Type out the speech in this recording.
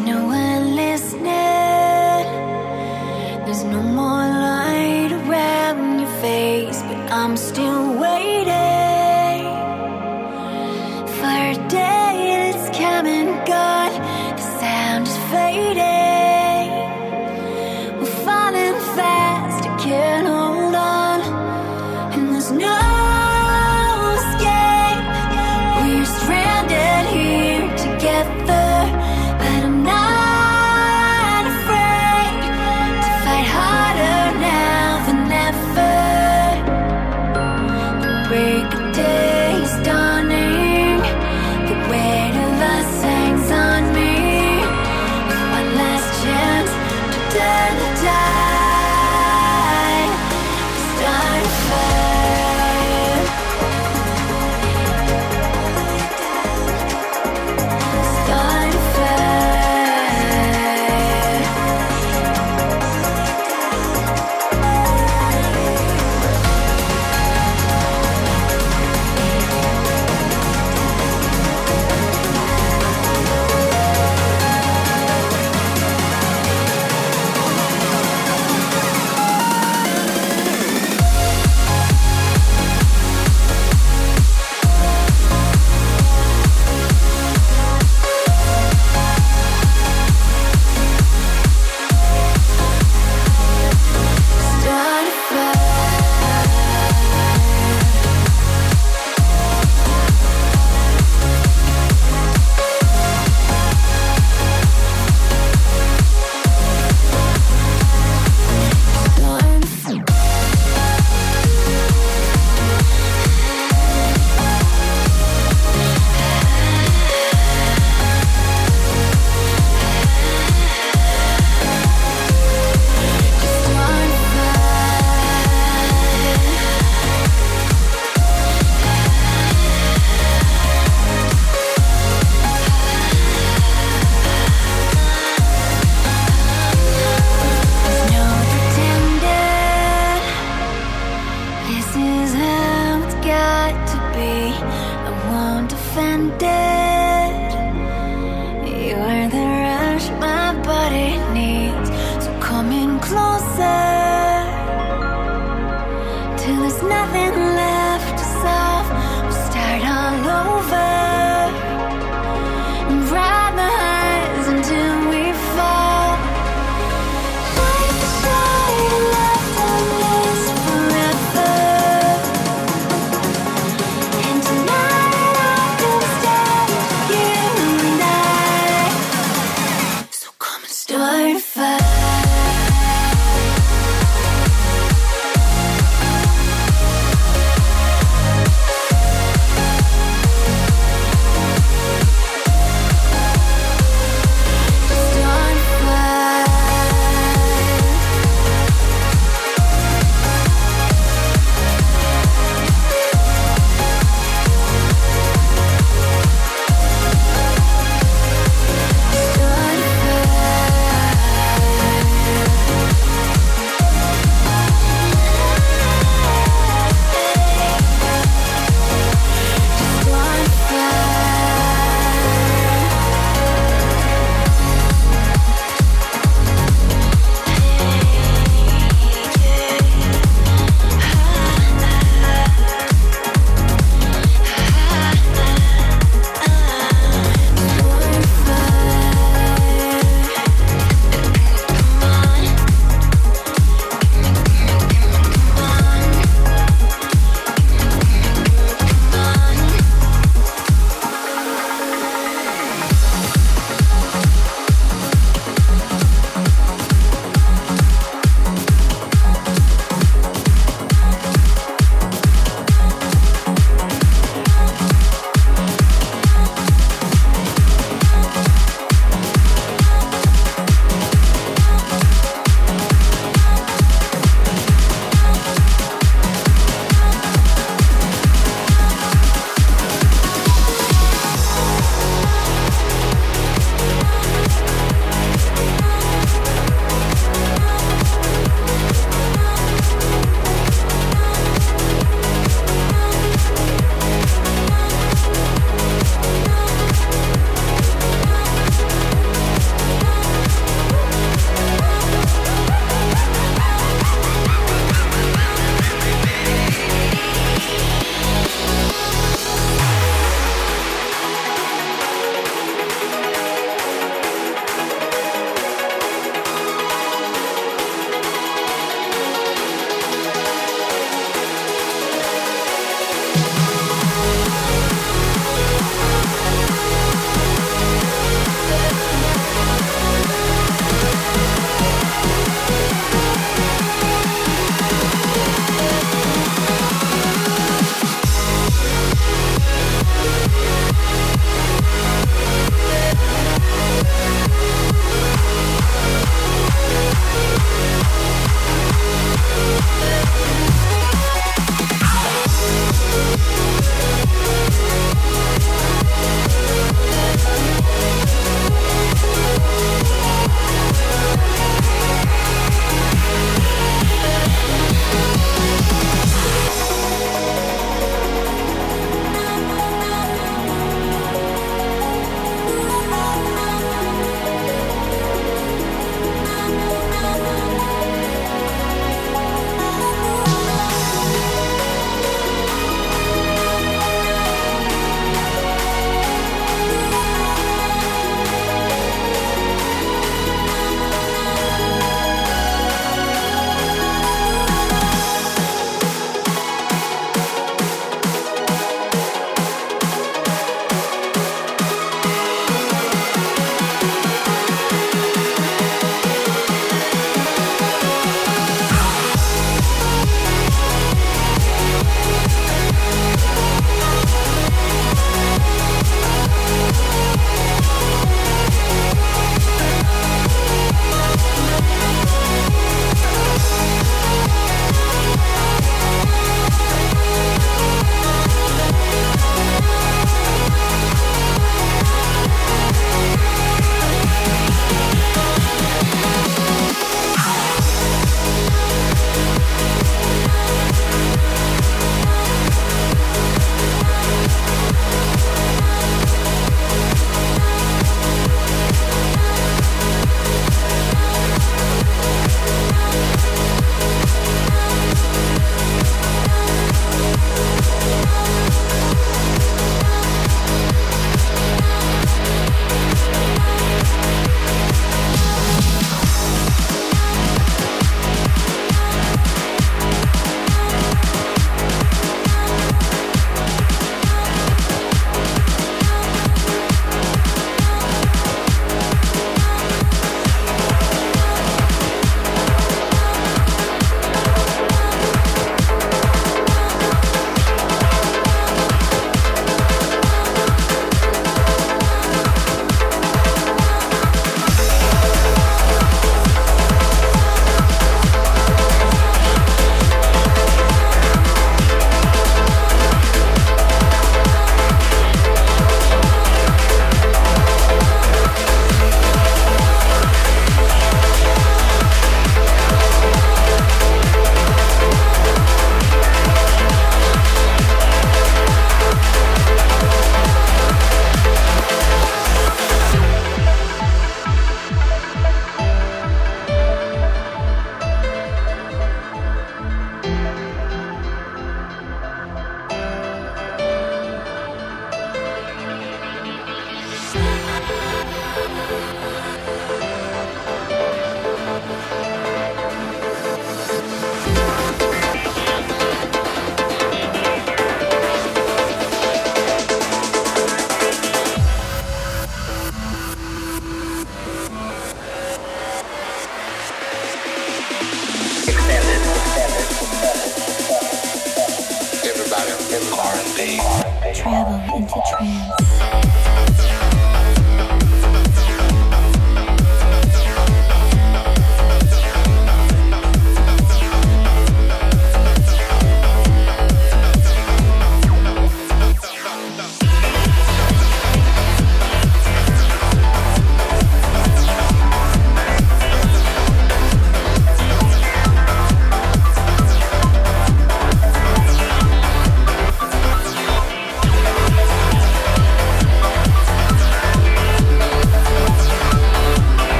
no one.